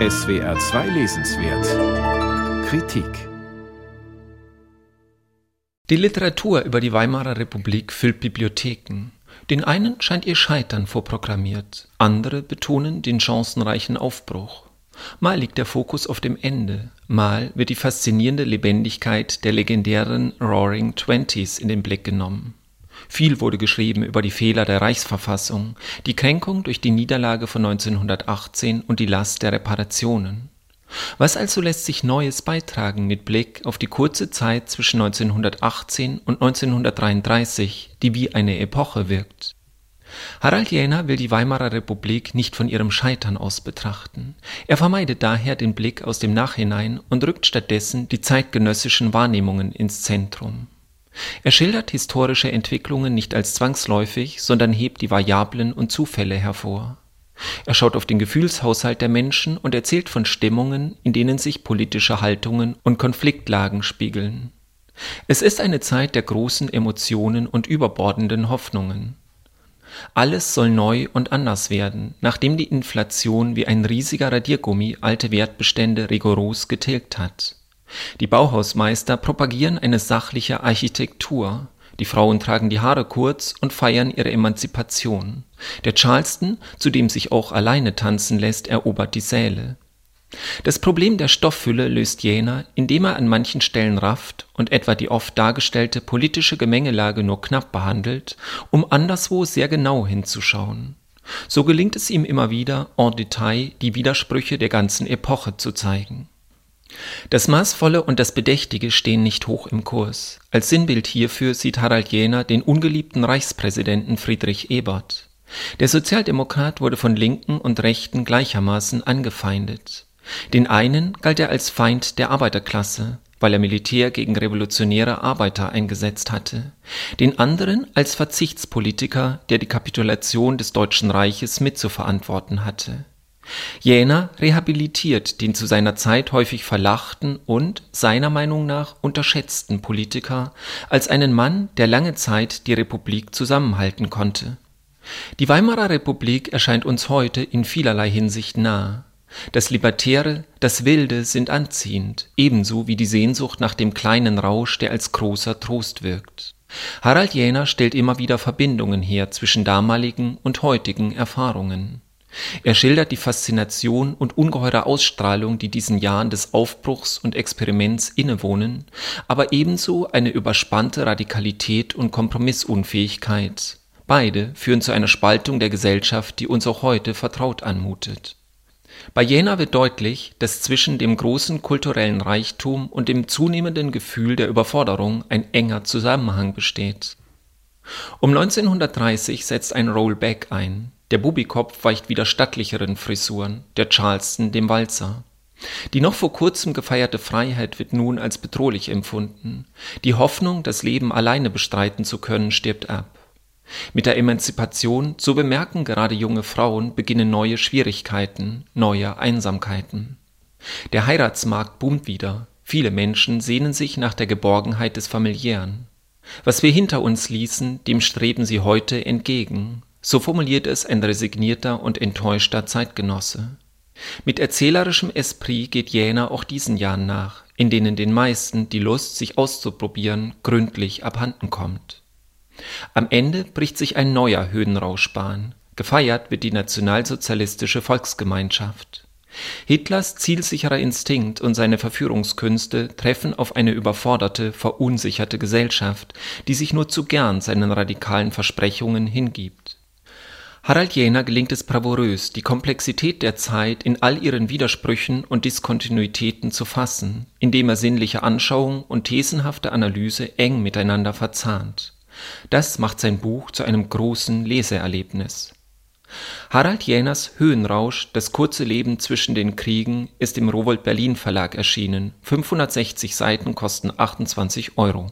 SWR 2 Lesenswert Kritik Die Literatur über die Weimarer Republik füllt Bibliotheken. Den einen scheint ihr Scheitern vorprogrammiert, andere betonen den chancenreichen Aufbruch. Mal liegt der Fokus auf dem Ende, mal wird die faszinierende Lebendigkeit der legendären Roaring Twenties in den Blick genommen. Viel wurde geschrieben über die Fehler der Reichsverfassung, die Kränkung durch die Niederlage von 1918 und die Last der Reparationen. Was also lässt sich Neues beitragen mit Blick auf die kurze Zeit zwischen 1918 und 1933, die wie eine Epoche wirkt? Harald Jäner will die Weimarer Republik nicht von ihrem Scheitern aus betrachten. Er vermeidet daher den Blick aus dem Nachhinein und rückt stattdessen die zeitgenössischen Wahrnehmungen ins Zentrum. Er schildert historische Entwicklungen nicht als zwangsläufig, sondern hebt die Variablen und Zufälle hervor. Er schaut auf den Gefühlshaushalt der Menschen und erzählt von Stimmungen, in denen sich politische Haltungen und Konfliktlagen spiegeln. Es ist eine Zeit der großen Emotionen und überbordenden Hoffnungen. Alles soll neu und anders werden, nachdem die Inflation wie ein riesiger Radiergummi alte Wertbestände rigoros getilgt hat. Die Bauhausmeister propagieren eine sachliche Architektur, die Frauen tragen die Haare kurz und feiern ihre Emanzipation. Der Charleston, zu dem sich auch alleine tanzen lässt, erobert die Säle. Das Problem der Stofffülle löst Jäner, indem er an manchen Stellen rafft und etwa die oft dargestellte politische Gemengelage nur knapp behandelt, um anderswo sehr genau hinzuschauen. So gelingt es ihm immer wieder, en Detail die Widersprüche der ganzen Epoche zu zeigen. Das Maßvolle und das Bedächtige stehen nicht hoch im Kurs. Als Sinnbild hierfür sieht Harald Jäner den ungeliebten Reichspräsidenten Friedrich Ebert. Der Sozialdemokrat wurde von Linken und Rechten gleichermaßen angefeindet. Den einen galt er als Feind der Arbeiterklasse, weil er Militär gegen revolutionäre Arbeiter eingesetzt hatte, den anderen als Verzichtspolitiker, der die Kapitulation des Deutschen Reiches mitzuverantworten hatte. Jäner rehabilitiert den zu seiner Zeit häufig verlachten und, seiner Meinung nach, unterschätzten Politiker als einen Mann, der lange Zeit die Republik zusammenhalten konnte. Die Weimarer Republik erscheint uns heute in vielerlei Hinsicht nah. Das Libertäre, das Wilde sind anziehend, ebenso wie die Sehnsucht nach dem kleinen Rausch, der als großer Trost wirkt. Harald Jäner stellt immer wieder Verbindungen her zwischen damaligen und heutigen Erfahrungen. Er schildert die Faszination und ungeheure Ausstrahlung, die diesen Jahren des Aufbruchs und Experiments innewohnen, aber ebenso eine überspannte Radikalität und Kompromissunfähigkeit. Beide führen zu einer Spaltung der Gesellschaft, die uns auch heute vertraut anmutet. Bei Jena wird deutlich, dass zwischen dem großen kulturellen Reichtum und dem zunehmenden Gefühl der Überforderung ein enger Zusammenhang besteht. Um 1930 setzt ein Rollback ein. Der Bubikopf weicht wieder stattlicheren Frisuren, der Charleston dem Walzer. Die noch vor kurzem gefeierte Freiheit wird nun als bedrohlich empfunden. Die Hoffnung, das Leben alleine bestreiten zu können, stirbt ab. Mit der Emanzipation, so bemerken gerade junge Frauen, beginnen neue Schwierigkeiten, neue Einsamkeiten. Der Heiratsmarkt boomt wieder. Viele Menschen sehnen sich nach der Geborgenheit des Familiären. Was wir hinter uns ließen, dem streben sie heute entgegen. So formuliert es ein resignierter und enttäuschter Zeitgenosse. Mit erzählerischem Esprit geht Jäner auch diesen Jahren nach, in denen den meisten die Lust, sich auszuprobieren, gründlich abhanden kommt. Am Ende bricht sich ein neuer Höhenrausch Bahn. Gefeiert wird die nationalsozialistische Volksgemeinschaft. Hitlers zielsicherer Instinkt und seine Verführungskünste treffen auf eine überforderte, verunsicherte Gesellschaft, die sich nur zu gern seinen radikalen Versprechungen hingibt. Harald Jäner gelingt es bravourös, die Komplexität der Zeit in all ihren Widersprüchen und Diskontinuitäten zu fassen, indem er sinnliche Anschauung und thesenhafte Analyse eng miteinander verzahnt. Das macht sein Buch zu einem großen Leseerlebnis. Harald Jäners Höhenrausch, das kurze Leben zwischen den Kriegen, ist im Rowold Berlin Verlag erschienen. 560 Seiten kosten 28 Euro